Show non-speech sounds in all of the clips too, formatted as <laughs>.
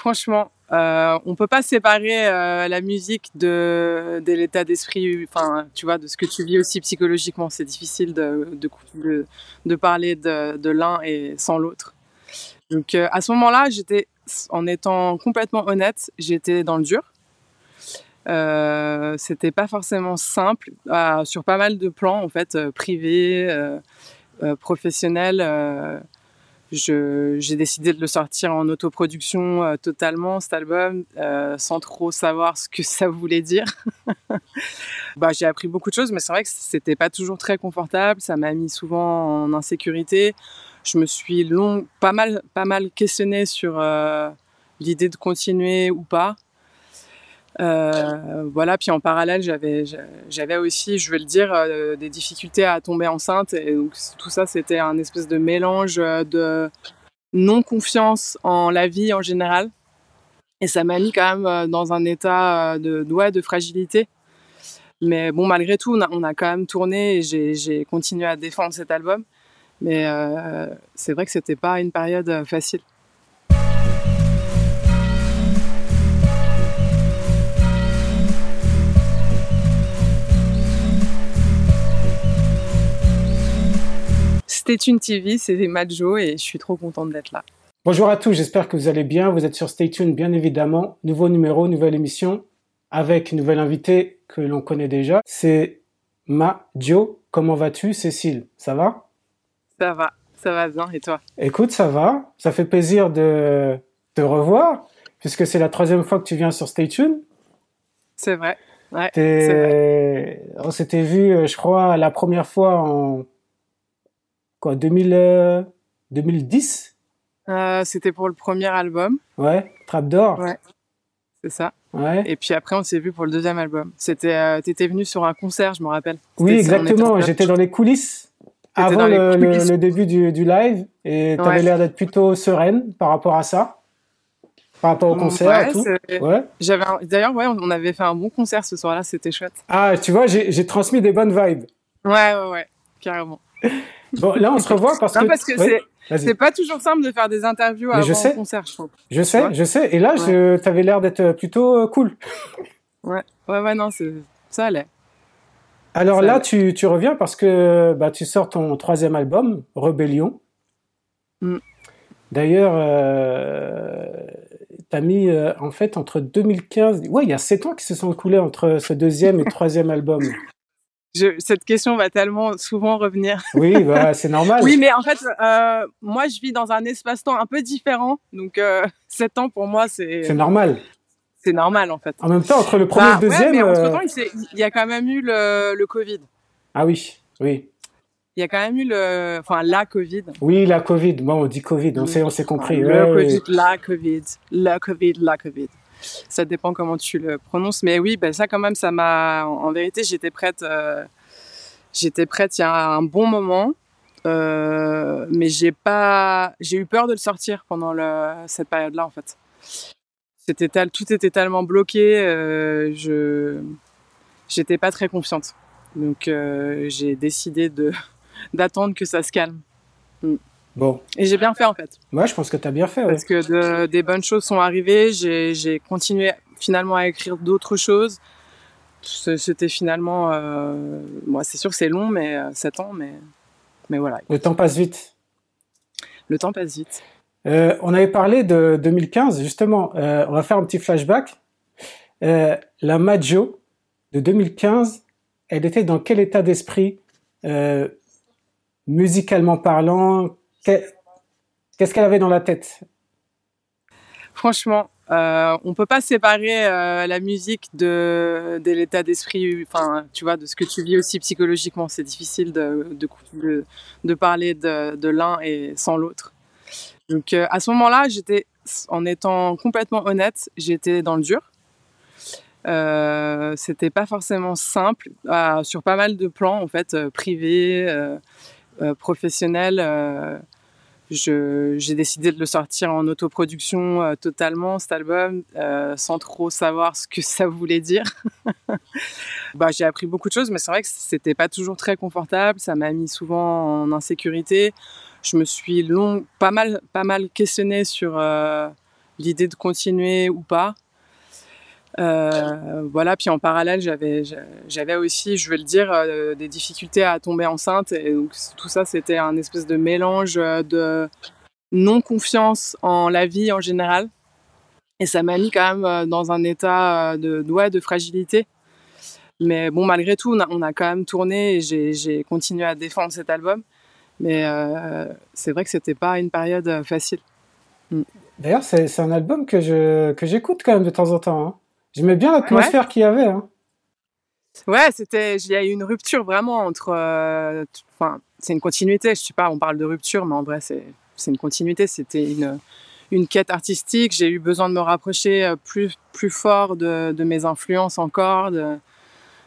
Franchement, euh, on peut pas séparer euh, la musique de, l'état d'esprit, enfin, tu vois, de ce que tu vis aussi psychologiquement. C'est difficile de, parler de, l'un et sans l'autre. Donc, euh, à ce moment-là, j'étais, en étant complètement honnête, j'étais dans le dur. Euh, c'était pas forcément simple euh, sur pas mal de plans en fait privés, euh, professionnels j'ai décidé de le sortir en autoproduction euh, totalement, cet album, euh, sans trop savoir ce que <laughs> ça voulait dire. <laughs> bah, j'ai appris beaucoup de choses, mais c'est vrai que c'était pas toujours très confortable. Ça m'a mis souvent en insécurité. Je me suis long, pas mal, pas mal questionné sur euh, l'idée de continuer ou pas. Euh, voilà, puis en parallèle, j'avais, aussi, je vais le dire, euh, des difficultés à tomber enceinte. Et tout ça, c'était un espèce de mélange euh, de non-confiance en la vie en général. Et ça m'a mis quand même dans un état de, ouais, de fragilité. Mais bon, malgré tout, on a, quand même tourné et j'ai, continué à défendre cet album. Mais c'est vrai que c'était pas une période facile. Stay Tuned TV, c'est Majo et je suis trop contente d'être là. Bonjour à tous, j'espère que vous allez bien. Vous êtes sur Stay Tuned, bien évidemment. Nouveau numéro, nouvelle émission avec une nouvelle invitée que l'on connaît déjà. C'est Majo. Comment vas-tu, Cécile? Ça va? Ça va, ça va bien. Et toi? Écoute, ça va. Ça fait plaisir de te revoir puisque c'est la troisième fois que tu viens sur Stay Tuned. C'est vrai. Ouais, vrai. On s'était vu, euh, je crois, la première fois en quoi, 2000, 2010 euh, euh, C'était pour le premier album. Ouais, Trap d'or. Ouais, c'est ça. Ouais. Et puis après, on s'est vu pour le deuxième album. C'était, euh, t'étais venu sur un concert, je me rappelle. Oui, exactement. J'étais dans les coulisses avant le, coulisses. Le, le, début du, du live et tu avais ouais. l'air d'être plutôt sereine par rapport à ça. Par rapport au concert ouais, et tout. Ouais. J'avais d'ailleurs ouais, on avait fait un bon concert ce soir-là, c'était chouette. Ah, tu vois, j'ai transmis des bonnes vibes. Ouais, ouais, ouais, carrément. <laughs> Bon, là, on se revoit parce non, que. parce que ouais, c'est pas toujours simple de faire des interviews avant je sais. un concert, je trouve. Je sais, je sais. Et là, ouais. je t'avais l'air d'être plutôt euh, cool. <laughs> Ouais, ouais, ouais, non, ça allait. Alors ça là, allait. tu, tu reviens parce que bah, tu sors ton troisième album, Rebellion. Mm. D'ailleurs, euh, t'as mis euh, en fait entre 2015, ouais, il y a sept ans qui se sont écoulés entre ce deuxième et troisième <laughs> album. Je, cette question va tellement souvent revenir. <laughs> Oui, bah, c'est normal. oui, mais en fait, euh, moi, je vis dans un espace-temps un peu différent. Donc, euh, 7 ans, pour moi, c'est... C'est normal. C'est normal, en fait. En même temps, entre le premier bah, et le deuxième... Ouais, mais euh... entre-temps, il, il, y a quand même eu le, le Covid. Ah oui, oui. Il y a quand même eu le... Enfin, la Covid. Oui, la Covid. Bon, on dit Covid, on s'est on compris. Le ouais, Covid, ouais. la Covid, la Covid, la Covid ça dépend comment tu le prononces. Mais oui, ben ça quand même, ça m'a. En vérité, j'étais prête. Euh... J'étais prête il y a un bon moment, euh... mais j'ai pas. J'ai eu peur de le sortir pendant cette période-là, en fait. Tout était tellement bloqué. Euh... Je. J'étais pas très confiante. Donc j'ai décidé de <laughs> d'attendre que ça se calme. Mm. Bon. Et j'ai bien fait en fait. Moi, ouais, je pense que tu as bien fait. Parce que de, des bonnes choses sont arrivées. J'ai continué finalement à écrire d'autres choses. C'était finalement. Euh, moi, c'est sûr que c'est long, mais euh, 7 ans, mais, mais voilà. Le temps passe vite. Le temps passe vite. Euh, on avait parlé de 2015, justement. Euh, on va faire un petit flashback. Euh, la Majo de 2015, elle était dans quel état d'esprit musicalement parlant Qu'est-ce qu'elle avait dans la tête? Franchement, euh, on peut pas séparer euh, la musique de, l'état d'esprit, enfin, tu vois, de ce que tu vis aussi psychologiquement. C'est difficile de, parler de, l'un et sans l'autre. Donc, euh, à ce moment-là, j'étais, en étant complètement honnête, j'étais dans le dur. Euh, c'était pas forcément simple sur pas mal de plans en fait privés, euh, professionnels. j'ai décidé de le sortir en autoproduction euh, totalement cet album euh, sans trop savoir ce que <laughs> ça voulait dire <laughs> bah, j'ai appris beaucoup de choses mais c'est vrai que c'était pas toujours très confortable ça m'a mis souvent en insécurité je me suis long pas mal pas mal questionné sur euh, l'idée de continuer ou pas. Euh, voilà, puis en parallèle, j'avais, aussi, je vais le dire, euh, des difficultés à tomber enceinte. Et donc, tout ça, c'était un espèce de mélange de non-confiance en la vie en général. Et ça m'a mis quand même dans un état de, ouais, de fragilité. Mais bon, malgré tout, on a, quand même tourné et j'ai continué à défendre cet album. Mais euh, c'est vrai que c'était pas une période euh, facile. Mm. D'ailleurs, c'est un album que que j'écoute quand même de temps en temps. Hein. J'aimais bien l'atmosphère qu'il y avait. Hein. Ouais, c'était. Il y a eu une rupture vraiment entre. Euh, enfin, c'est une continuité. Je sais pas, on parle de rupture, mais en vrai, c'est une continuité. C'était une une quête artistique. J'ai eu besoin de me rapprocher plus plus fort de, de mes influences encore. De,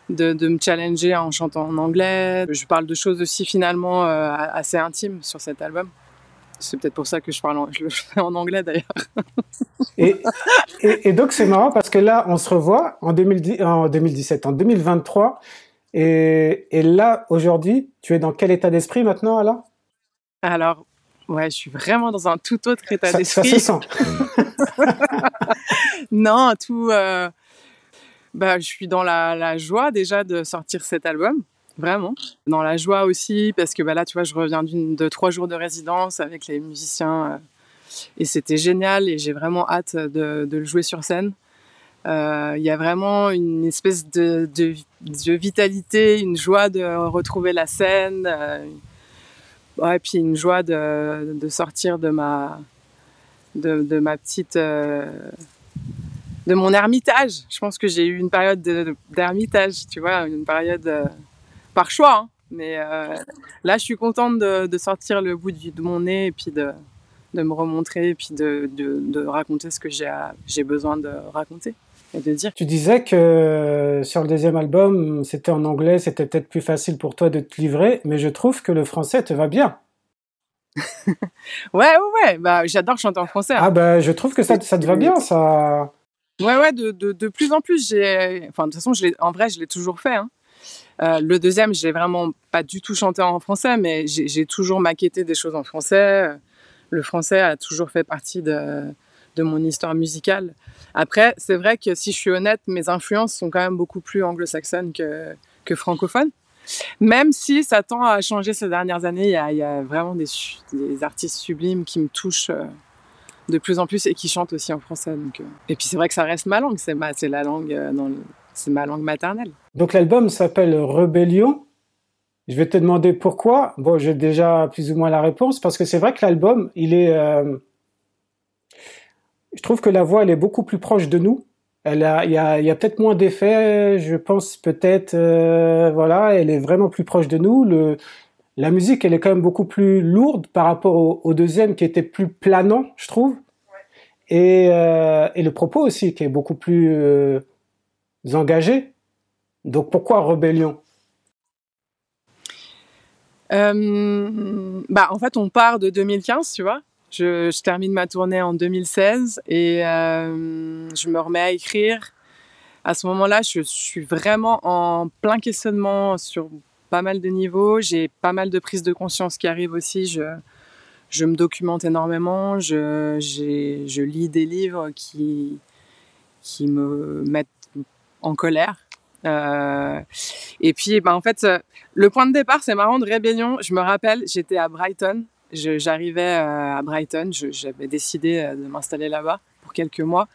de, de, me challenger en chantant en anglais. Je parle de choses aussi finalement euh, assez intimes sur cet album. C'est peut-être pour ça que je parle en, <laughs> je le fais en anglais d'ailleurs. et, et, et, donc c'est marrant parce que là on se revoit en, 2010, en 2017, en 2023. Et, et là aujourd'hui, tu es dans quel état d'esprit maintenant alors Alors ouais, je suis vraiment dans un tout autre état d'esprit. Ça se sent. <laughs> non, tout. Euh, bah, je suis dans la, la, joie déjà de sortir cet album, vraiment. Dans la joie aussi, parce que bah, là, tu vois, je reviens de trois jours de résidence avec les musiciens. Euh, et c'était génial et j'ai vraiment hâte de, le jouer sur scène. Euh, il y a vraiment une espèce de, vitalité, une joie de retrouver la scène. Euh, et puis une joie de, sortir de ma, de, ma petite euh, de mon ermitage. Je pense que j'ai eu une période d'ermitage, tu vois, une période euh, par choix. Hein. Mais euh, là, je suis contente de, de, sortir le bout du, de mon nez et puis de, de me remontrer et puis de, de raconter ce que j'ai besoin de raconter et de dire. Tu disais que sur le deuxième album, c'était en anglais, c'était peut-être plus facile pour toi de te livrer, mais je trouve que le français te va bien. <laughs> ouais, ouais, ouais. Bah, j'adore chanter en français. Hein. Ah, bah, je trouve que ça, ça te va bien, ça. Ouais, ouais, de, de, de plus en plus. J'ai, enfin, de toute façon, je en vrai, je l'ai toujours fait. Hein. Euh, le deuxième, j'ai vraiment pas du tout chanté en français, mais j'ai toujours maquetté des choses en français. Le français a toujours fait partie de, de mon histoire musicale. Après, c'est vrai que si je suis honnête, mes influences sont quand même beaucoup plus anglo-saxonnes que, que francophones. Même si ça tend à changer ces dernières années, il y a, vraiment des, des, artistes sublimes qui me touchent. Euh, de plus en plus et qui chante aussi en français. Euh. Et puis c'est vrai que ça reste ma langue, c'est la langue, euh, c'est ma langue maternelle. Donc l'album s'appelle Rebellion. Je vais te demander pourquoi. Bon, j'ai déjà plus ou moins la réponse parce que c'est vrai que l'album, il est, euh... je trouve que la voix elle est beaucoup plus proche de nous. Elle a, il y a, il y a peut-être moins d'effets, je pense peut-être, euh... voilà, elle est vraiment plus proche de nous. Le, la musique, elle est quand même beaucoup plus lourde par rapport au, deuxième qui était plus planant, je trouve. Et, euh, et, le propos aussi qui est beaucoup plus euh, engagé. Donc pourquoi Rébellion? Euh, bah, En fait, on part de 2015, tu vois. Je, termine ma tournée en 2016 et euh, je me remets à écrire. À ce moment-là, je, suis vraiment en plein questionnement sur pas mal de niveaux. J'ai pas mal de prises de conscience qui arrivent aussi. Je, je me documente énormément. Je, je lis des livres qui, qui me mettent en colère. Euh, et puis, ben, en fait, le point de départ, c'est marrant de rébellion. Je me rappelle, j'étais à Brighton. J'arrivais euh, à Brighton. J'avais décidé euh, de m'installer là-bas pour quelques mois.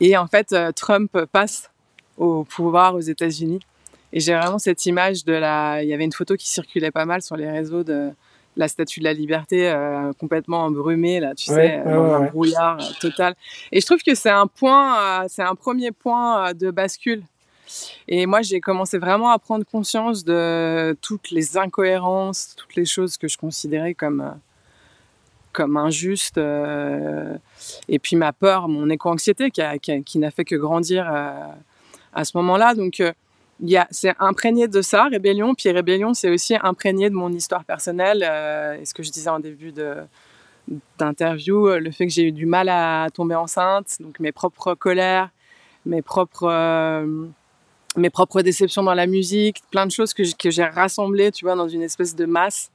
Et en fait, Trump passe au pouvoir aux États-Unis. Et j'ai vraiment cette image de la. Il y avait une photo qui circulait pas mal sur les réseaux de la Statue de la Liberté euh, complètement embrumée là, tu sais, dans un brouillard euh, total. Et je trouve que c'est un point, euh, c'est un premier point de bascule. Et moi, j'ai commencé vraiment à prendre conscience de toutes les incohérences, toutes les choses que je considérais comme comme injustes. et puis ma peur, mon éco-anxiété qui, qui, qui n'a fait que grandir à ce moment-là. Donc c'est imprégné de ça, Rébellion. Puis Rébellion, c'est aussi imprégné de mon histoire personnelle. Euh, et ce que je disais en début d'interview, euh, le fait que j'ai eu du mal à tomber enceinte, donc mes propres colères, mes propres, euh, mes propres déceptions dans la musique, plein de choses que j'ai rassemblées, tu vois, dans une espèce de masse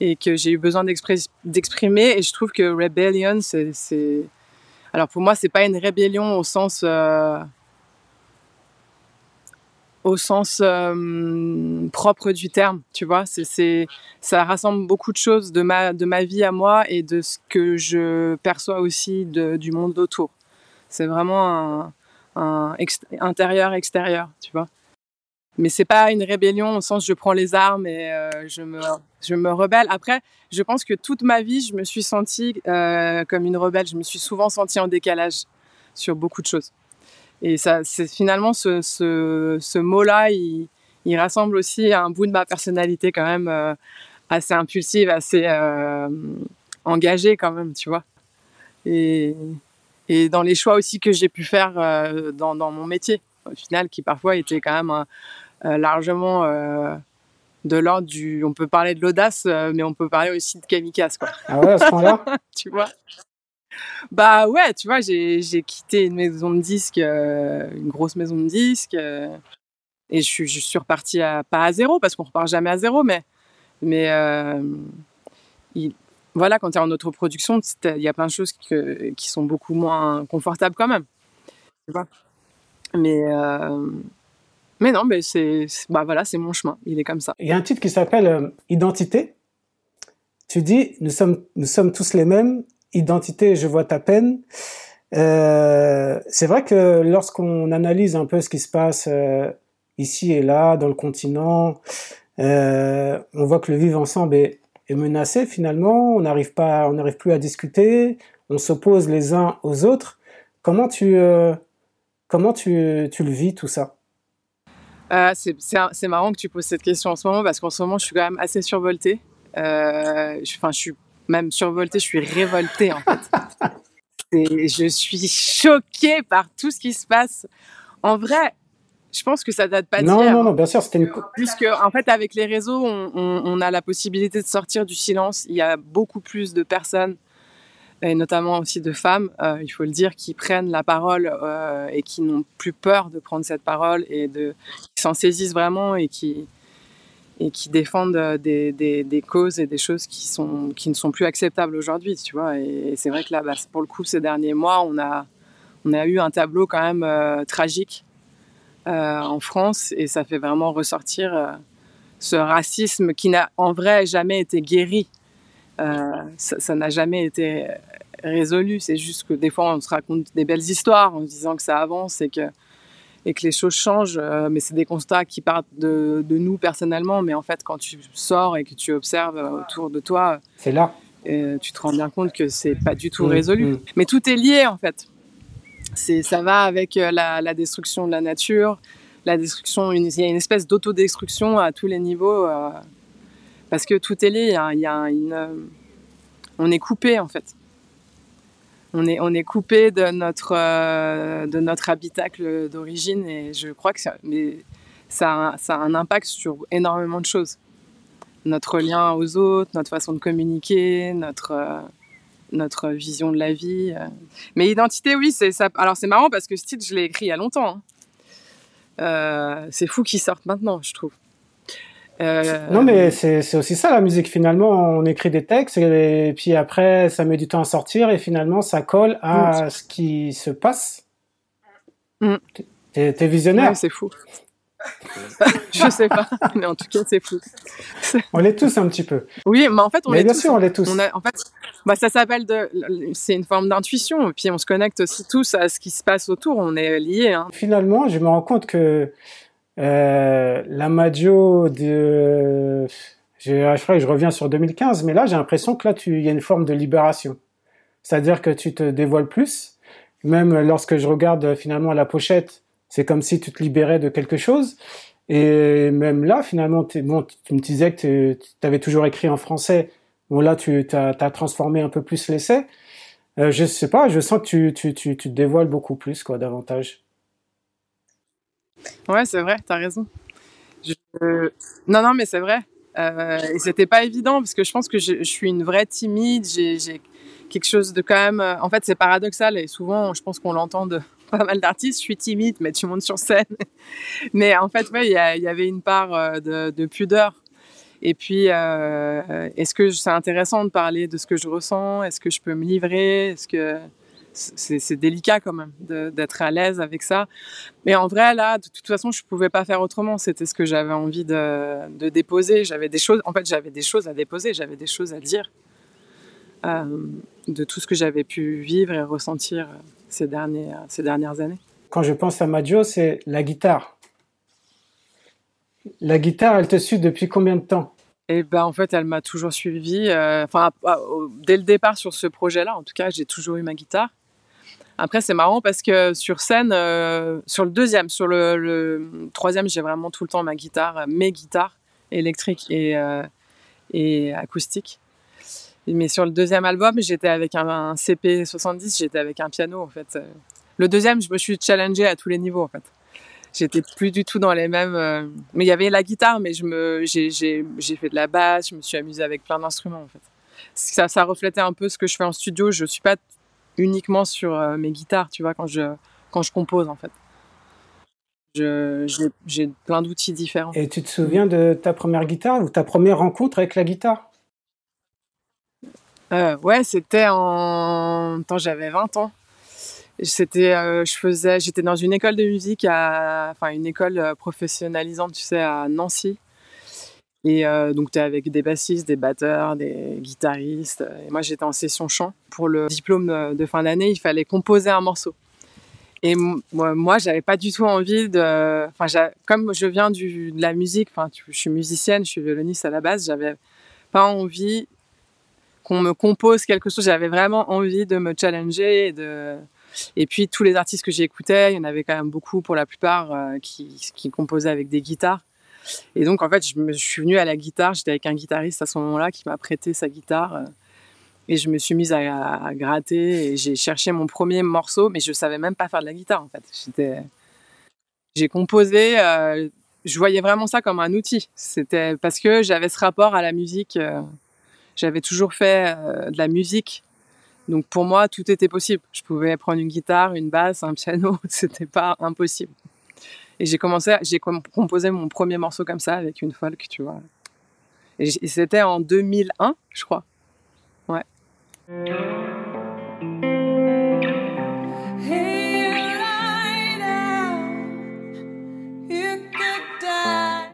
et que j'ai eu besoin d'exprimer. Et je trouve que Rebellion, c'est Alors pour moi, c'est pas une rébellion au sens euh, au sens euh, propre du terme, tu vois. C'est, ça rassemble beaucoup de choses de ma, de ma vie à moi et de ce que je perçois aussi de, du monde autour. C'est vraiment un, intérieur-extérieur, tu vois. Mais c'est pas une rébellion au sens je prends les armes et euh, je, me, je me rebelle. Après, je pense que toute ma vie, je me suis sentie euh, comme une rebelle. Je me suis souvent sentie en décalage sur beaucoup de choses. Et ça, c'est finalement ce, ce, ce mot-là, il, il, rassemble aussi un bout de ma personnalité quand même euh, assez impulsive, assez euh, engagée quand même, tu vois. Et, et dans les choix aussi que j'ai pu faire euh, dans, dans, mon métier, au final, qui parfois étaient quand même largement de l'ordre du. On peut parler de l'audace, mais on peut parler aussi de kamikaze, quoi. Ah ouais, à ce point-là? <laughs> Tu vois? Bah ouais, tu vois, j'ai quitté une maison de disques, euh, une grosse maison de disques, euh, et je suis, je suis repartie à, pas à zéro, parce qu'on repart jamais à zéro, mais, mais euh, il, voilà, quand tu es en autoproduction, il y a plein de choses que, qui sont beaucoup moins confortables quand même. Tu vois? Mais, mais non, mais c'est bah voilà, mon chemin, il est comme ça. Il y a un titre qui s'appelle Identité. Tu dis, nous sommes, nous sommes tous les mêmes, identité, je vois ta peine. Euh, c'est vrai que lorsqu'on analyse un peu ce qui se passe euh, ici et là, dans le continent, euh, on voit que le vivre ensemble est, est menacé finalement. On n'arrive pas, on n'arrive plus à discuter. On s'oppose les uns aux autres. Comment tu, comment tu, tu le vis tout ça? C'est marrant que tu poses cette question en ce moment parce qu'en ce moment je suis quand même assez survoltée. Enfin, je suis même survoltée, je suis révoltée en fait. je suis choquée par tout ce qui se passe. En vrai, je pense que ça date pas d'hier. Non, non, non, bien sûr, c'était une. Puisque, en fait, avec les réseaux, on, on, on, a la possibilité de sortir du silence. Il y a beaucoup plus de personnes, et notamment aussi de femmes, euh, il faut le dire, qui prennent la parole euh, et qui n'ont plus peur de prendre cette parole et de, qui s'en saisissent vraiment et qui, et qui défendent euh, des, causes et des choses qui, sont, qui ne sont plus acceptables aujourd'hui, tu vois. Et, c'est vrai que là, bah, pour le coup, ces derniers mois, on a, on a eu un tableau quand même euh, tragique euh, en France et ça fait vraiment ressortir ce racisme qui n'a en vrai jamais été guéri. Ça n'a jamais été résolu. C'est juste que des fois, on se raconte des belles histoires en se disant que ça avance et que et que les choses changent, euh, mais c'est des constats qui partent de, de, nous personnellement. Mais en fait, quand tu sors et que tu observes autour de toi, c'est là. Euh, tu te rends bien compte que c'est pas du tout mmh, résolu. Mmh. Mais tout est lié en fait. C'est, ça va avec euh, la, la, destruction de la nature, la destruction, une, il y a une espèce d'autodestruction à tous les niveaux euh, parce que tout est lié. A, il y a une, on est coupé en fait on est, on est coupé de notre, euh, de notre habitacle d'origine et je crois que ça, mais ça, a, ça a un impact sur énormément de choses. Notre lien aux autres, notre façon de communiquer, notre, euh, notre vision de la vie. Euh. Mais identité, oui, c'est ça. Alors c'est marrant parce que ce titre, je l'ai écrit il y a longtemps. Hein. c'est fou qu'il sorte maintenant, je trouve. Euh... Non, mais c'est aussi ça la musique. Finalement, on écrit des textes et, puis après, ça met du temps à sortir et finalement, ça colle à mmh. ce qui se passe. Mmh. T'es es visionnaire. Ouais, c'est fou. <laughs> je sais pas, mais en tout cas, c'est fou. on l'est tous un petit peu. Oui, mais en fait, on mais l'est bien tous. sûr, on l'est tous. On a, en fait, bah, ça s'appelle de, c'est une forme d'intuition. Et puis, on se connecte aussi tous à ce qui se passe autour. On est liés. Hein. Finalement, je me rends compte que euh, la Maggio de, je, je crois que je reviens sur 2015, mais là j'ai l'impression que là il y a une forme de libération. C'est-à-dire que tu te dévoiles plus. Même lorsque je regarde finalement la pochette, c'est comme si tu te libérais de quelque chose. Et même là, finalement, bon, tu me disais que tu avais toujours écrit en français. Bon, là, tu as, as, transformé un peu plus l'essai. Euh, je sais pas, je sens que tu, tu, tu, tu te dévoiles beaucoup plus, quoi, davantage. Ouais, c'est vrai, t'as raison. Non, non, mais c'est vrai. Euh, et c'était pas évident parce que je pense que je, suis une vraie timide. J'ai quelque chose de quand même. En fait, c'est paradoxal et souvent, je pense qu'on l'entend de <laughs> pas mal d'artistes. Je suis timide, mais tu montes sur scène. <laughs> mais en fait, il y, y, avait une part euh, de, de pudeur. Et puis, euh, est-ce que c'est intéressant de parler de ce que je ressens? Est-ce que je peux me livrer? Est-ce que c'est délicat quand même d'être à l'aise avec ça. Mais en vrai, là, de toute façon, je pouvais pas faire autrement. C'était ce que j'avais envie de, de déposer. J'avais des choses, en fait, j'avais des choses à déposer, j'avais des choses à dire euh, de tout ce que j'avais pu vivre et ressentir ces, derniers, ces dernières années. Quand je pense à Majo, c'est la guitare. La guitare, elle te suit depuis combien de temps? Et ben en fait, elle m'a toujours suivi. Euh, enfin, dès le départ sur ce projet-là, en tout cas, j'ai toujours eu ma guitare. Après, c'est marrant parce que sur scène, euh, sur le deuxième, sur le, troisième, j'ai vraiment tout le temps ma guitare, mes guitares électriques et, euh, acoustiques. Mais sur le deuxième album, j'étais avec un, CP70, j'étais avec un piano en fait. Le deuxième, je me suis challengée à tous les niveaux en fait. J'étais plus du tout dans les mêmes. Euh, mais il y avait la guitare, mais j'ai, fait de la basse, je me suis amusée avec plein d'instruments en fait. Ça, ça reflétait un peu ce que je fais en studio. Je suis pas uniquement sur euh, mes guitares, tu vois, quand je, quand je compose en fait. j'ai, plein d'outils différents. Et tu te souviens de ta première guitare ou ta première rencontre avec la guitare? Euh, Ouais, c'était en. Quand j'avais 20 ans. C'était, euh, je faisais, j'étais dans une école de musique, à, enfin une école professionnalisante, tu sais, à Nancy. Et euh, donc, tu es avec des bassistes, des batteurs, des guitaristes. Et moi, j'étais en session chant. Pour le diplôme de fin d'année, il fallait composer un morceau. Et moi, moi j'avais pas du tout envie de. Enfin, comme je viens du, de la musique, enfin, je suis musicienne, je suis violoniste à la base, j'avais pas envie qu'on me compose quelque chose. J'avais vraiment envie de me challenger. Et puis tous les artistes que j'écoutais, il y en avait quand même beaucoup pour la plupart euh, qui, qui composaient avec des guitares. Et donc, en fait, je, me, suis venue à la guitare. J'étais avec un guitariste à ce moment-là qui m'a prêté sa guitare. Euh, et je me suis mise à, gratter et j'ai cherché mon premier morceau, mais je savais même pas faire de la guitare, en fait. J'ai composé. Euh, je voyais vraiment ça comme un outil. C'était parce que j'avais ce rapport à la musique. Euh, j'avais toujours fait de la musique. Donc pour moi, tout était possible. Je pouvais prendre une guitare, une basse, un piano. <laughs> C'était pas impossible. Et j'ai commencé, j'ai composé mon premier morceau comme ça avec une folk, tu vois. Et, c'était en 2001, je crois. Ouais.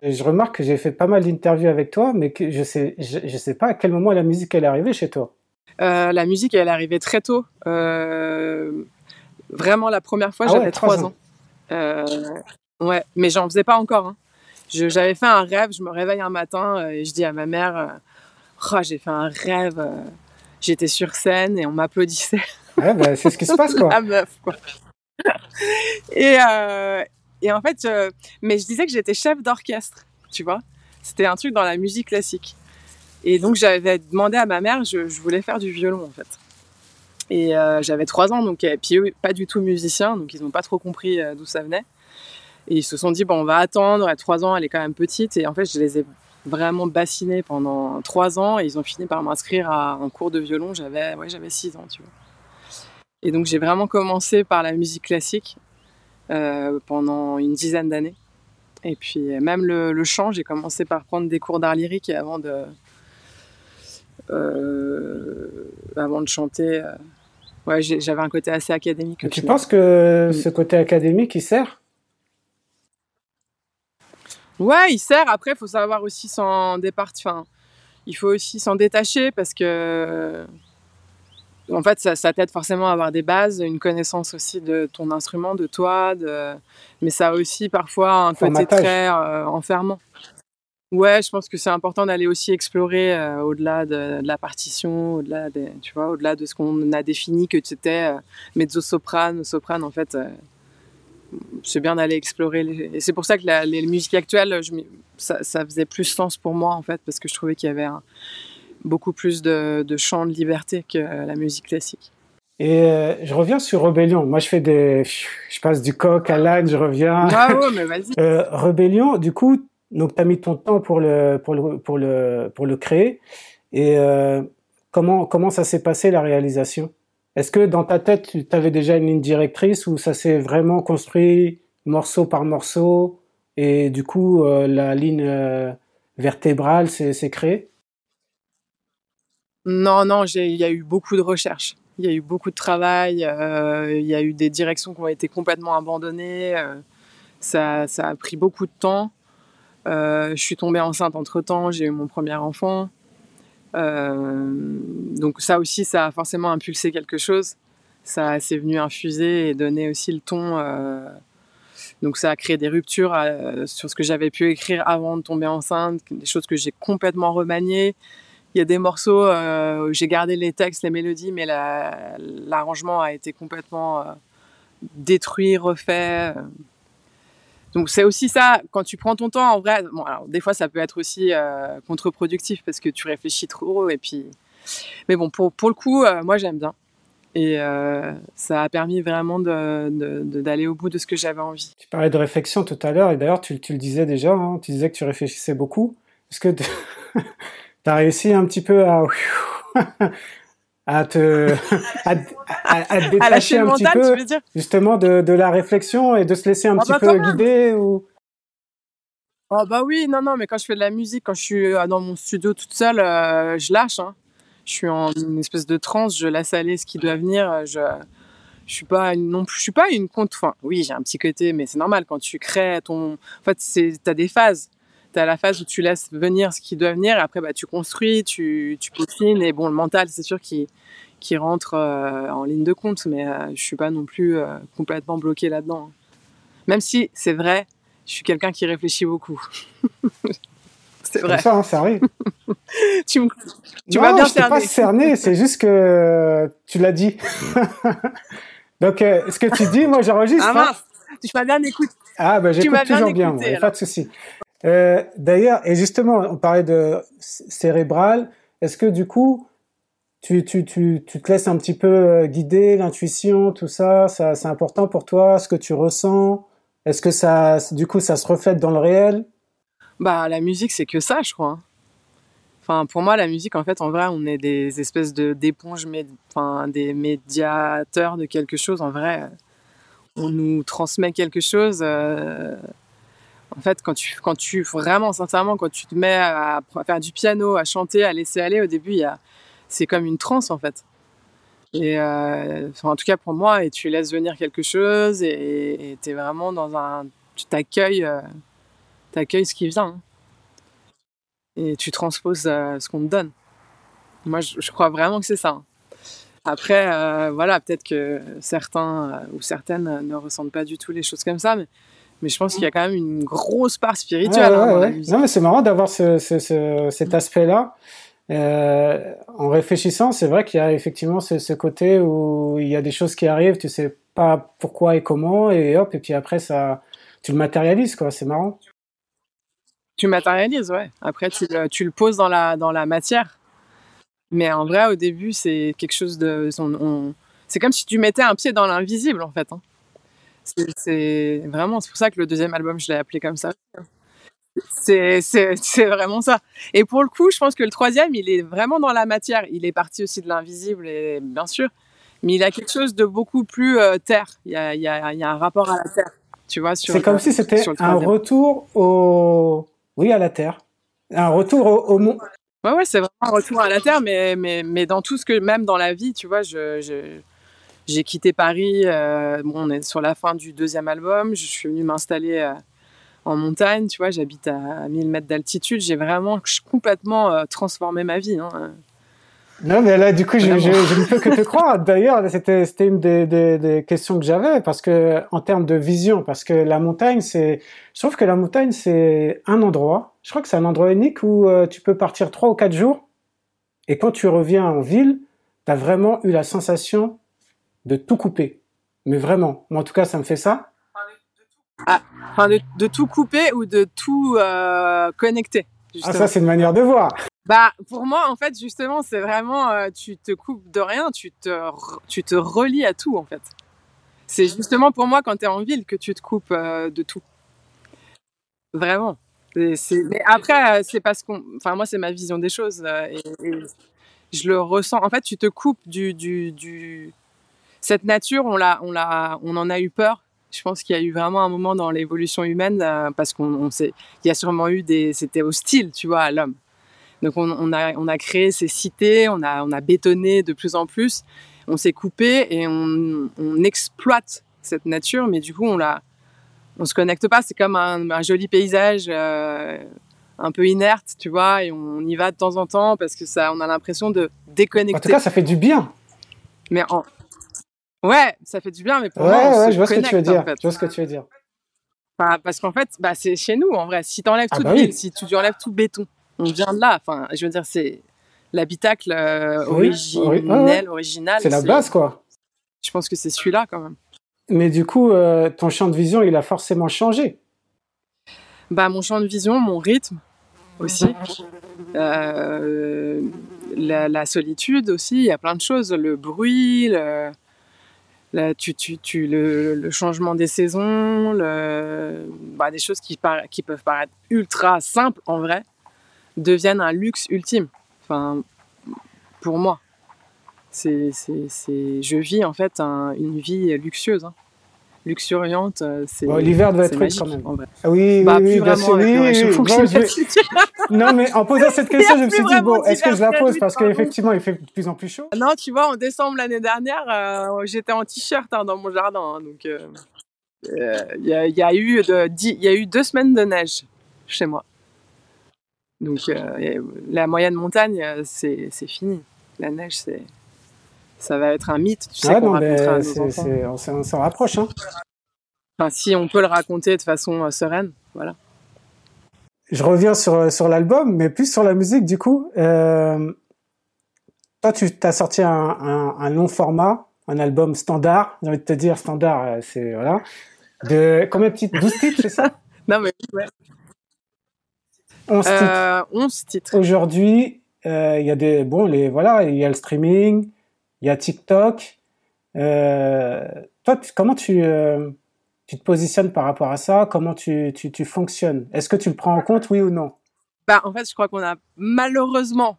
Je remarque que j'ai fait pas mal d'interviews avec toi, mais que je sais, je, sais pas à quel moment la musique elle est arrivée chez toi. Euh, la musique elle est arrivée très tôt. Euh, vraiment la première fois, ah j'avais trois ans. ans. Euh, Ouais, mais j'en faisais pas encore. Hein. J'avais fait un rêve, je me réveille un matin euh, et je dis à ma mère euh, oh, J'ai fait un rêve, euh, j'étais sur scène et on m'applaudissait. Ouais, bah, c'est ce qui se passe, quoi. <laughs> La meuf, quoi. et, et en fait, mais je disais que j'étais chef d'orchestre, tu vois. C'était un truc dans la musique classique. Et donc, j'avais demandé à ma mère, je, je, voulais faire du violon, en fait. Et j'avais trois ans, donc, et puis eux, pas du tout musiciens, donc ils n'ont pas trop compris d'où ça venait. Et ils se sont dit, bon, on va attendre, à trois ans, elle est quand même petite. Et en fait, je les ai vraiment bassinés pendant trois ans. Et ils ont fini par m'inscrire à un cours de violon. J'avais ouais, j'avais six ans, tu vois. Et donc, j'ai vraiment commencé par la musique classique euh, pendant une dizaine d'années. Et puis, même le, chant, j'ai commencé par prendre des cours d'art lyrique avant de, euh, avant de chanter. Euh, ouais, j'avais un côté assez académique. tu penses que ce côté académique, il sert? Ouais, il sert. Après, il faut savoir aussi s'en départir. Enfin, il faut aussi s'en détacher parce que, en fait, ça, t'aide forcément à avoir des bases, une connaissance aussi de ton instrument, de toi. De... Mais ça a aussi parfois un côté très euh, enfermant. Ouais, je pense que c'est important d'aller aussi explorer euh, au-delà de, la partition, au-delà tu vois, au-delà de ce qu'on a défini que tu étais euh, mezzo-soprane, soprane. En fait, c'est bien d'aller explorer. Et c'est pour ça que la, les musiques actuelles, je, ça, ça, faisait plus sens pour moi, en fait, parce que je trouvais qu'il y avait beaucoup plus de, de champs de liberté que la musique classique. Et euh, je reviens sur Rebellion. Moi, je fais des, je passe du coq à l'âne, je reviens. Ah ouais, mais vas-y. <laughs> euh, Rebellion, du coup, donc tu as mis ton temps pour le, pour le, pour le, pour le créer. Et euh, comment, comment ça s'est passé la réalisation? Est-ce que dans ta tête, tu avais déjà une ligne directrice où ça s'est vraiment construit morceau par morceau et du coup euh, la ligne euh, vertébrale s'est créée? Non, non, il y a eu beaucoup de recherches. Il y a eu beaucoup de travail. Euh, il y a eu des directions qui ont été complètement abandonnées. Ça, ça, a pris beaucoup de temps. je suis tombée enceinte entre temps. J'ai eu mon premier enfant. Donc ça aussi, ça a forcément impulsé quelque chose. Ça s'est venu infuser et donner aussi le ton donc ça a créé des ruptures euh, sur ce que j'avais pu écrire avant de tomber enceinte, des choses que j'ai complètement remaniées. Il y a des morceaux euh, où j'ai gardé les textes, les mélodies, mais l'arrangement a été complètement euh, détruit, refait. Donc c'est aussi ça, quand tu prends ton temps, en vrai, alors, des fois ça peut être aussi contre-productif parce que tu réfléchis trop et puis... Mais bon, pour, pour le coup, moi j'aime bien. Et euh, ça a permis vraiment d'aller au bout de ce que j'avais envie. Tu parlais de réflexion tout à l'heure, et d'ailleurs tu, tu, le disais déjà, hein, tu disais que tu réfléchissais beaucoup. Est-ce que tu <laughs> as réussi un petit peu à, <laughs> à te, à, <laughs> à, à détacher un petit peu justement de, de, la réflexion et de se laisser un ah petit bah peu guider ou... Oh bah oui, non, non, mais quand je fais de la musique, quand je suis euh, dans mon studio toute seule, euh, je lâche. Hein je suis en une espèce de transe, je laisse aller ce qui doit venir. Je, je suis pas non je suis pas une compte. Enfin, oui, j'ai un petit côté, mais c'est normal quand tu crées ton. En fait, c'est, t'as des phases. T'as la phase où tu laisses venir ce qui doit venir, et après, bah, tu construis, tu, tu peaufines, et bon, le mental, c'est sûr qu'il qui rentre euh, en ligne de compte, mais je euh, je suis pas non plus euh, complètement bloqué là-dedans. Même si c'est vrai, je suis quelqu'un qui réfléchit beaucoup. <laughs> c'est vrai. ça, hein, ça <laughs> arrive. tu tu m'as bien cerné. pas cerné, c'est juste que tu l'as dit. <laughs> Donc, euh, ce que tu dis, moi, j'enregistre. Ah mince, tu m'as bien écouté. Ah, ben, j'écoute toujours bien, pas de souci. Euh, D'ailleurs, et justement, on parlait de cérébral. Est-ce que du coup, tu, tu, tu, tu te laisses un petit peu euh, guider, l'intuition, tout ça, ça c'est important pour toi, ce que tu ressens? Est-ce que ça, du coup, ça se reflète dans le réel? Bah, la musique, c'est que ça, je crois. Enfin, pour moi, la musique, en fait, en vrai, on est des espèces de d'éponges, enfin, des médiateurs de quelque chose. En vrai, on nous transmet quelque chose. Euh, en fait, quand tu, quand tu, vraiment, sincèrement, quand tu te mets à, faire du piano, à chanter, à laisser aller, au début, il c'est comme une transe, en fait. Et euh, en tout cas pour moi, et tu laisses venir quelque chose, et tu es vraiment dans un, tu t'accueilles, euh, t'accueilles ce qui vient. Hein et tu transposes euh, ce qu'on te donne. Moi, je, crois vraiment que c'est ça. Après, euh, voilà, peut-être que certains ou certaines ne ressentent pas du tout les choses comme ça, mais, mais je pense qu'il y a quand même une grosse part spirituelle hein, dans la musique. Non, mais c'est marrant d'avoir ce, ce, cet aspect-là. en réfléchissant, c'est vrai qu'il y a effectivement ce, côté où il y a des choses qui arrivent, tu sais pas pourquoi et comment, et hop, et puis après ça, tu le matérialises, quoi. C'est marrant. Tu matérialises, ouais. Après, tu le, tu le, poses dans la, dans la matière. Mais en vrai, au début, c'est quelque chose de. c'est comme si tu mettais un pied dans l'invisible, en fait. Hein. C'est vraiment. C'est pour ça que le deuxième album, je l'ai appelé comme ça. C'est vraiment ça. Et pour le coup, je pense que le troisième, il est vraiment dans la matière. Il est parti aussi de l'invisible, et bien sûr. Mais il a quelque chose de beaucoup plus euh, terre. Il y, a, il, y a, il y a, un rapport à la terre. Tu vois, C'est comme si c'était un retour au, oui, à la Terre. Un retour au, monde. Ouais, ouais, c'est vraiment un retour à la Terre, mais, mais, mais dans tout ce que, même dans la vie, tu vois, je, j'ai quitté Paris. Euh, bon, on est sur la fin du deuxième album. Je suis venue m'installer euh, en montagne, tu vois, j'habite à 1000 mètres d'altitude. J'ai vraiment complètement euh, transformé ma vie. Hein. Non, mais là, du coup, je, je, ne peux que te croire. D'ailleurs, c'était, c'était une des, des, des, questions que j'avais, parce que, en termes de vision, parce que la montagne, c'est, je trouve que la montagne, c'est un endroit, je crois que c'est un endroit unique où euh, tu peux partir trois ou quatre jours, et quand tu reviens en ville, tu as vraiment eu la sensation de tout couper. Mais vraiment, moi, en tout cas, ça me fait ça. Ah, enfin, de, de, tout couper ou de tout euh, connecter. Ah, ça, c'est une manière de voir. Bah, pour moi, en fait, justement, c'est vraiment, euh, tu te coupes de rien, tu te, tu te relis à tout, en fait. C'est justement pour moi, quand tu es en ville, que tu te coupes euh, de tout. Vraiment. Mais après, c'est parce qu'on. Enfin, moi, c'est ma vision des choses. Et, je le ressens. En fait, tu te coupes du. du, du... Cette nature, on, l'a, on, l'a, on en a eu peur. Je pense qu'il y a eu vraiment un moment dans l'évolution humaine parce qu'on sait. Il y a sûrement eu des. C'était hostile, tu vois, à l'homme. Donc on, a, on a créé ces cités, on a, on a bétonné de plus en plus. on s'est coupé et on, exploite cette nature, mais du coup, on la, on se connecte pas. C'est comme un, joli paysage euh, un peu inerte, tu vois, et on y va de temps en temps parce que ça, on a l'impression de déconnecter. En tout cas, ça fait du bien. Mais en... ouais, ça fait du bien, mais pour ouais, moi, ouais, je vois ce que tu veux dire. Je vois ce que tu veux dire. parce qu'en fait, bah, c'est chez nous, en vrai. Si tu enlèves ah tout bah si tu enlèves tout béton, on vient de là. Enfin, je veux dire, c'est l'habitacle euh, originel, original. C'est la base, quoi. Je pense que c'est celui-là, quand même. Mais du coup, euh, ton champ de vision, il a forcément changé. Bah, mon champ de vision, mon rythme aussi. Euh, la, solitude aussi, il y a plein de choses. Le bruit, le, tu, tu, tu, le, changement des saisons, le, bah, des choses qui, qui peuvent paraître ultra simples en vrai, deviennent un luxe ultime. Enfin, pour moi. C'est, je vis en fait une vie luxueuse. Hein. Luxuriante, euh, l'hiver doit être magique, quand même. Ah oui, bah, oui, bien sûr. non, mais en posant cette <laughs> question, je me suis dit, bon, est-ce que je la pose? Parce qu'effectivement, il fait de plus en plus chaud. Non, tu vois, en décembre l'année dernière, euh, j'étais en t-shirt hein, dans mon jardin. Hein, donc, il euh, y, a, y, a eu y a eu deux semaines de neige chez moi. Donc euh, la moyenne montagne, c'est fini. La neige, c'est ça va être un mythe. Tu sais qu'on racontera à nos enfants. On s'en rapproche. Hein. Enfin, si on peut le raconter de façon euh, sereine, voilà. Je reviens sur, sur l'album, mais plus sur la musique du coup. Euh, toi, tu as sorti un, un, un, long format, un album standard. J'ai envie de te dire standard, c'est voilà. De combien de titres? 12 titres, c'est ça? <laughs> Non mais ouais. 11 titres. 11 titres. Aujourd'hui, euh, il y a des bon les voilà, il y a le streaming, il y a TikTok. Euh, toi, comment tu euh, tu te positionnes par rapport à ça? Comment tu, tu, tu fonctionnes? Est-ce que tu le prends en compte, oui ou non? Bah, en fait, je crois qu'on a malheureusement,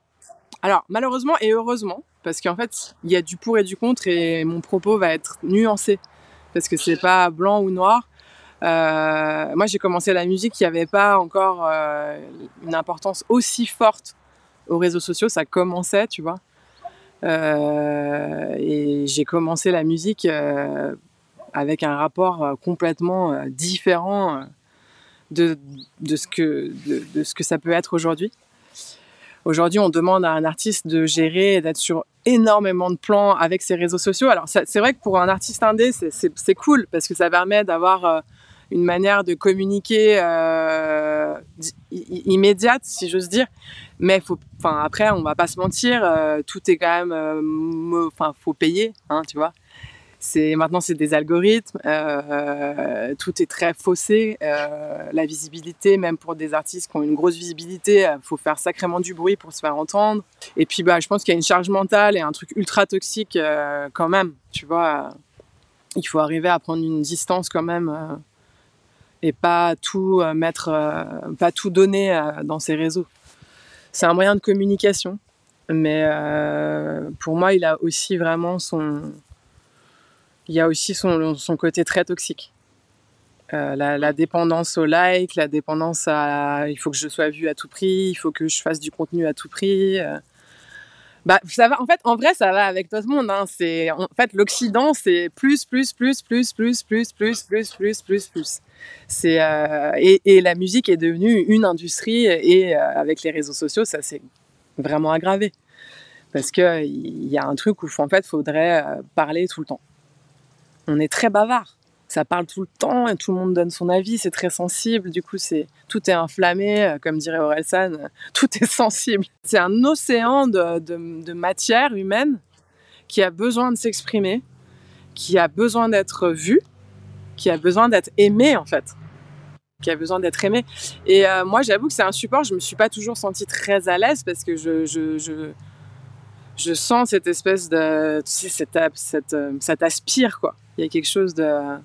alors malheureusement et heureusement, parce qu'en fait, il y a du pour et du contre, et mon propos va être nuancé, parce que c'est pas blanc ou noir. Euh, moi, j'ai commencé la musique, il n'y avait pas encore une importance aussi forte aux réseaux sociaux. Ça commençait, tu vois. Euh, et j'ai commencé la musique euh, avec un rapport euh, complètement différent de, de, ce que, de, ce que ça peut être aujourd'hui. Aujourd'hui, on demande à un artiste de gérer d'être sur énormément de plans avec ses réseaux sociaux. Alors, c'est vrai que pour un artiste indé, c'est cool parce que ça permet d'avoir une manière de communiquer immédiate, si j'ose dire. Mais faut, enfin après, on va pas se mentir, euh, tout est quand même, euh, enfin, faut payer, hein, tu vois. C'est maintenant c'est des algorithmes, euh, tout est très faussé. La visibilité, même pour des artistes qui ont une grosse visibilité, il faut faire sacrément du bruit pour se faire entendre. Et puis bah, je pense qu'il y a une charge mentale et un truc ultra toxique quand même, tu vois. Il faut arriver à prendre une distance quand même et pas tout mettre, pas tout donner dans ses réseaux. C'est un moyen de communication, mais pour moi, il a aussi vraiment son, il y a aussi son, son côté très toxique. Euh, la, la, dépendance au like, la dépendance à il faut que je sois vu à tout prix, il faut que je fasse du contenu à tout prix. Euh, bah, ça va. En fait, en vrai, ça va avec tout le monde. Hein. C'est en fait l'Occident, c'est plus, plus, plus, plus, plus, plus, plus, plus, plus, plus, plus. C'est euh, et, et, la musique est devenue une industrie et euh, avec les réseaux sociaux, ça s'est vraiment aggravé parce que il y a un truc où en fait, faudrait euh, parler tout le temps. On est très bavard ça parle tout le temps et tout le monde donne son avis, c'est très sensible, du coup c'est tout est inflammé, euh, comme dirait Orelsan, euh, <laughs> tout est sensible. C'est un océan de, matière humaine qui a besoin de s'exprimer, qui a besoin d'être vu, qui a besoin d'être aimé en fait, qui a besoin d'être aimé. Et euh, moi j'avoue que c'est un support, je me suis pas toujours sentie très à l'aise parce que je, je, je je sens cette espèce de, tu sais, cette, cette, ça t'aspire quoi. Il y a quelque chose de,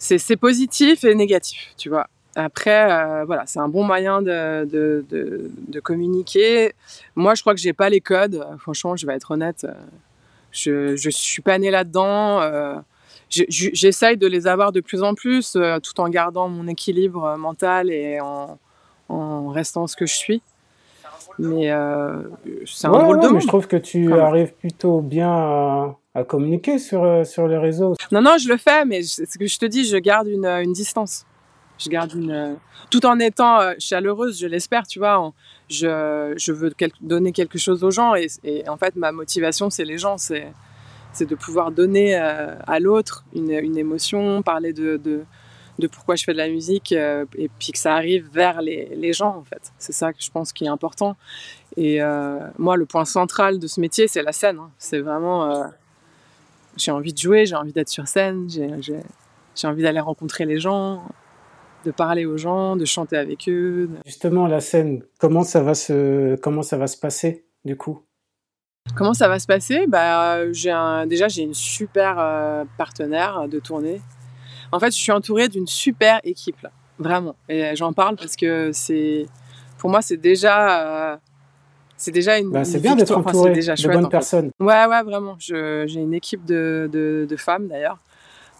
c'est positif et négatif, tu vois. Après, euh, voilà, c'est un bon moyen de, de, de, communiquer. Moi, je crois que j'ai pas les codes. Franchement, je vais être honnête. Je, je suis pas née là-dedans. Euh, J'essaye de les avoir de plus en plus, euh, tout en gardant mon équilibre mental et en, en restant ce que je suis. Mais c'est un drôle de mais je trouve que tu arrives plutôt bien à, à communiquer sur, sur les réseaux. Non, non, je le fais, mais ce que je te dis, je garde une, une distance. Je garde une. Tout en étant chaleureuse, je l'espère, tu vois. je, je, veux donner quelque chose aux gens et, et en fait, ma motivation, c'est les gens. C'est de pouvoir donner euh, à l'autre une, une, émotion, parler de, de, de, pourquoi je fais de la musique euh, et puis que ça arrive vers les, les gens en fait. C'est ça que je pense qui est important. Et euh, moi, le point central de ce métier, c'est la scène. Hein. C'est vraiment, j'ai envie de jouer, j'ai envie d'être sur scène, j'ai envie d'aller rencontrer les gens, de parler aux gens, de chanter avec eux. Justement, la scène, comment ça va se, comment ça va se passer du coup? Comment ça va se passer? Bah, j'ai Déjà, j'ai une super euh, partenaire de tournée. En fait, je suis entourée d'une super équipe, là. Vraiment. Et j'en parle parce que c'est. Pour moi, c'est déjà. Euh, c'est déjà une. Bah, c'est bien d'être entouré déjà de bonnes personnes. Ouais, ouais, vraiment. j'ai une équipe de, de, de femmes, d'ailleurs,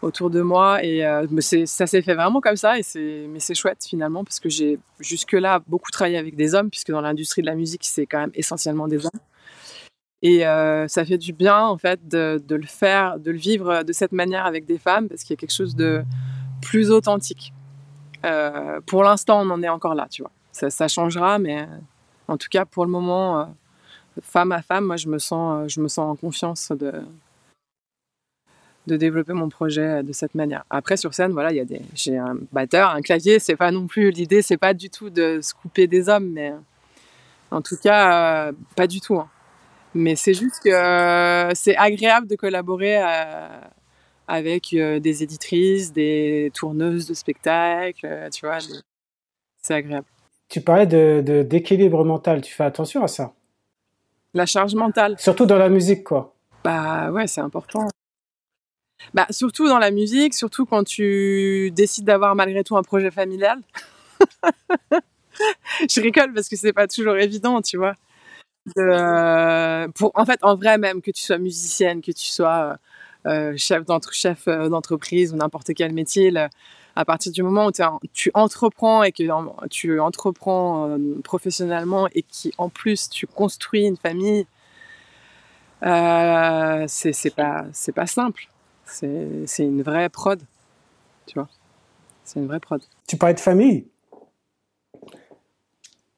autour de moi. Et euh, ça s'est fait vraiment comme ça. Et c'est, mais c'est chouette, finalement, parce que j'ai jusque-là beaucoup travaillé avec des hommes, puisque dans l'industrie de la musique, c'est quand même essentiellement des hommes. Et euh, ça fait du bien, en fait, de, le faire, de le vivre de cette manière avec des femmes, parce qu'il y a quelque chose de plus authentique. Euh, pour l'instant, on en est encore là, tu vois. Ça, changera, mais en tout cas, pour le moment, euh, femme à femme, moi, je me sens, je me sens en confiance de, de développer mon projet de cette manière. Après, sur scène, voilà, j'ai un batteur, un clavier. C'est pas non plus l'idée, c'est pas du tout de se couper des hommes, mais en tout cas, pas du tout. Hein. Mais c'est juste que euh, c'est agréable de collaborer euh, avec euh, des éditrices, des tourneuses de spectacles, tu vois. C'est agréable. Tu parlais de, d'équilibre mental, tu fais attention à ça La charge mentale. Surtout dans la musique, quoi. Bah ouais, c'est important. Bah, surtout dans la musique, surtout quand tu décides d'avoir malgré tout un projet familial. <laughs> Je rigole parce que c'est pas toujours évident, tu vois. Euh, en fait, en vrai même, que tu sois musicienne, que tu sois euh, euh chef euh, d'entreprise ou n'importe quel métier, à partir du moment où tu entreprends et que tu entreprends professionnellement et qu'en plus tu construis une famille, c'est pas, pas simple. C'est une vraie prod, tu vois. C'est une vraie prod. Tu parlais de famille.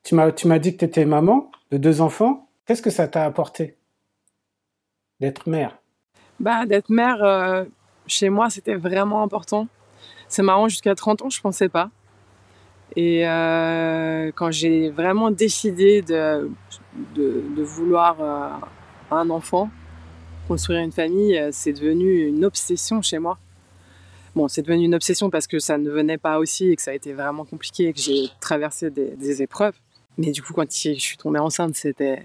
Tu m'as dit que tu étais maman de deux enfants. Qu'est-ce que ça t'a apporté d'être mère? Bah, D'être mère, euh, chez moi, c'était vraiment important. C'est marrant, jusqu'à 30 ans, je ne pensais pas. Et euh, quand j'ai vraiment décidé de, vouloir euh, un enfant, construire une famille, c'est devenu une obsession chez moi. Bon, c'est devenu une obsession parce que ça ne venait pas aussi et que ça a été vraiment compliqué et que j'ai traversé des épreuves. Mais du coup, quand je suis tombée enceinte, c'était,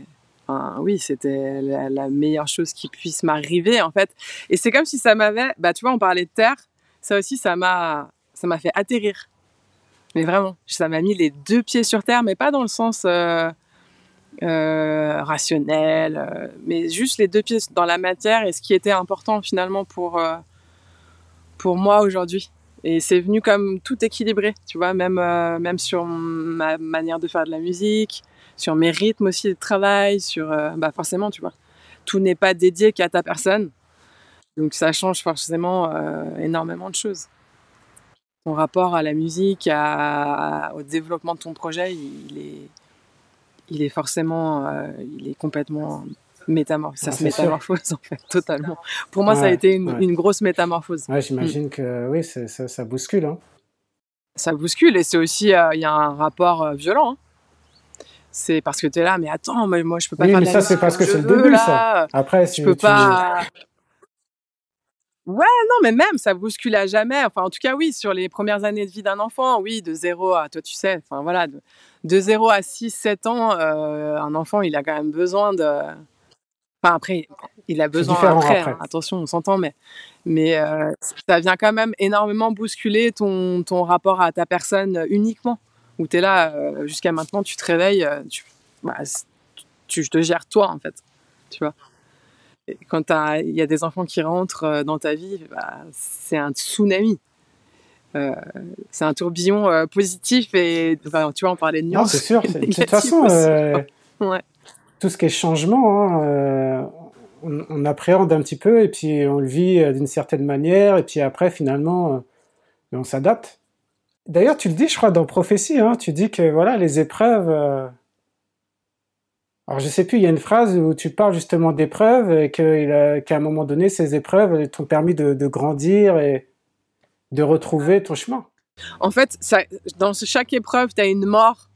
oui, c'était la, meilleure chose qui puisse m'arriver, en fait. Et c'est comme si ça m'avait, bah, tu vois, on parlait de terre, ça aussi, ça m'a, ça m'a fait atterrir. Mais vraiment, ça m'a mis les deux pieds sur terre, mais pas dans le sens euh, euh, rationnel, euh, mais juste les deux pieds dans la matière et ce qui était important finalement pour, pour moi aujourd'hui. Et c'est venu comme tout équilibré, tu vois, même, euh, même sur ma manière de faire de la musique, sur mes rythmes aussi de travail, sur, euh, bah forcément, tu vois, tout n'est pas dédié qu'à ta personne. Donc ça change forcément euh, énormément de choses. Ton rapport à la musique, au développement de ton projet, il est, il est forcément, il est complètement métamorphose. Ça se métamorphose en fait totalement. Pour moi, ça a été une, grosse métamorphose. Ouais, j'imagine mm. que oui, ça, ça, bouscule. Hein. Ça bouscule et c'est aussi, euh, il y a un rapport euh, violent. Hein. C'est parce que tu es là, mais attends, mais moi je peux pas oui, faire mais ça c'est parce que c'est le début ça. Après, si je peux pas. Ouais, non, mais même, ça bouscule à jamais. Enfin, en tout cas, oui, sur les premières années de vie d'un enfant, oui, de 0 à, toi, tu sais, enfin voilà, de, de 0 à 6, 7 ans, euh, un enfant, il a quand même besoin de, Enfin, après, il a besoin après, hein, attention, on s'entend, mais, mais euh, ça vient quand même énormément bousculer ton, ton rapport à ta personne uniquement. Où tu es là, euh, jusqu'à maintenant, tu te réveilles, euh, tu, bah, tu, te gères toi, en fait. Tu vois et Quand il y a des enfants qui rentrent dans ta vie, bah, c'est un tsunami. c'est un tourbillon positif et tu vois, on parlait de nuances. <laughs> c'est sûr. De toute façon, Ouais. Tout ce qui est changement, hein, on, appréhende un petit peu et puis on le vit d'une certaine manière et puis après finalement on s'adapte. D'ailleurs, tu le dis, je crois, dans Prophétie, hein, tu dis que voilà, les épreuves. Euh, alors, je sais plus, il y a une phrase où tu parles justement d'épreuves et qu'à un moment donné, ces épreuves t'ont permis de, grandir et de retrouver ton chemin. En fait, ça, dans chaque épreuve, tu as une mort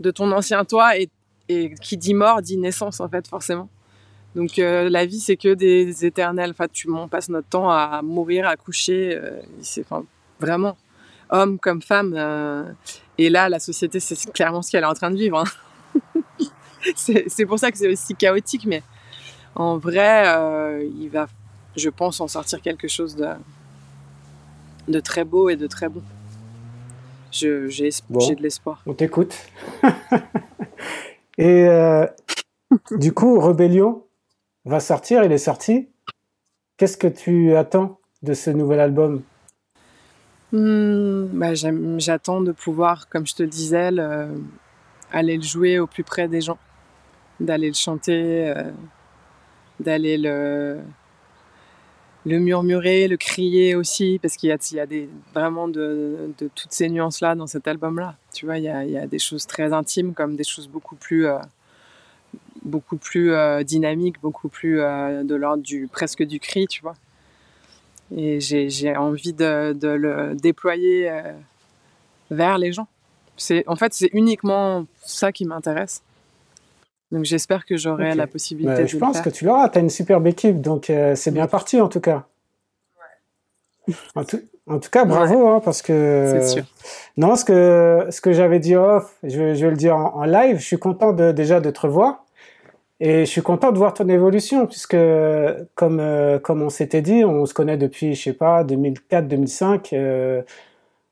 de ton ancien toi et, qui dit mort dit naissance, en fait, forcément. Donc, euh, la vie, c'est que des éternels. Enfin, tu, on passe notre temps à mourir, à coucher. Euh, enfin, vraiment homme comme femme. Euh, et là, la société, c'est clairement ce qu'elle est en train de vivre. Hein. <laughs> c'est pour ça que c'est aussi chaotique, mais en vrai, il va, je pense, en sortir quelque chose de, de très beau et de très bon. J'ai de l'espoir. On t'écoute. <laughs> et euh, du coup, Rebellion va sortir, il est sorti. Qu'est-ce que tu attends de ce nouvel album? Hmm, bah, J'attends de pouvoir, comme je te disais, aller le jouer au plus près des gens, d'aller le chanter, euh, d'aller le, le murmurer, le crier aussi, parce qu'il y a, il des, vraiment de, toutes ces nuances-là dans cet album-là. Tu vois, il y, a, y, a, des choses très intimes comme des choses beaucoup plus, euh, beaucoup plus euh, dynamiques, beaucoup plus de l'ordre du presque du cri, tu vois. Et j'ai envie de, de, le déployer euh, vers les gens. En fait, c'est uniquement ça qui m'intéresse. Donc j'espère que j'aurai la possibilité bah, Je pense que tu l'auras, tu as une superbe équipe, donc euh, c'est bien parti en tout cas. Ouais. En, tout, en, tout, cas, bravo, hein, parce que... Sûr. Non, ce que, ce que j'avais dit off, je, je, vais le dire en, en, live, je suis content de, déjà de te revoir. Et je suis content de voir ton évolution, puisque comme euh, comme on s'était dit, on se connaît depuis, je sais pas, 2004-2005, euh,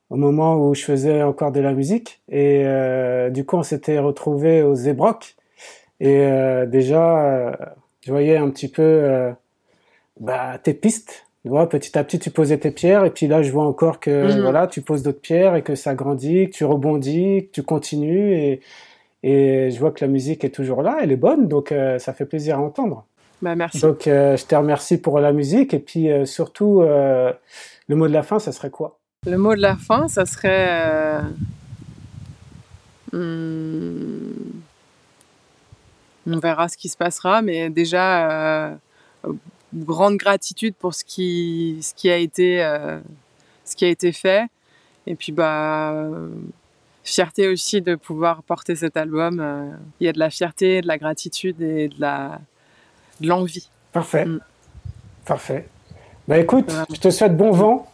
au moment où je faisais encore de la musique. Et euh, du coup, on s'était retrouvé au Zebrock. Et euh, déjà, je voyais un petit peu bah, tes pistes. Tu vois, petit à petit, tu posais tes pierres. Et puis là, je vois encore que mhm. voilà, tu poses d'autres pierres et que ça grandit, que tu rebondis, que tu continues. Et et je vois que la musique est toujours là, elle est bonne, donc euh, ça fait plaisir à entendre. Bah, merci. Donc euh, je te remercie pour la musique et puis euh, surtout le mot de la fin, ça serait quoi? Le mot de la fin, ça serait hmm, on verra ce qui se passera, mais déjà grande gratitude pour ce qui ce qui a été ce qui a été fait et puis bah fierté aussi de pouvoir porter cet album. Euh, il y a de la fierté, de la gratitude et de la de l'envie. Parfait. Mm. Parfait. Bah écoute, je te souhaite bon vent,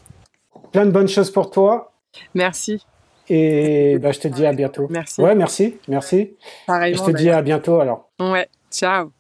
plein de bonnes choses pour toi. Merci. Et bah, je te dis à bientôt. Merci. Ouais, merci, merci. Pareil. Je te dis à bientôt alors. Ouais, ciao.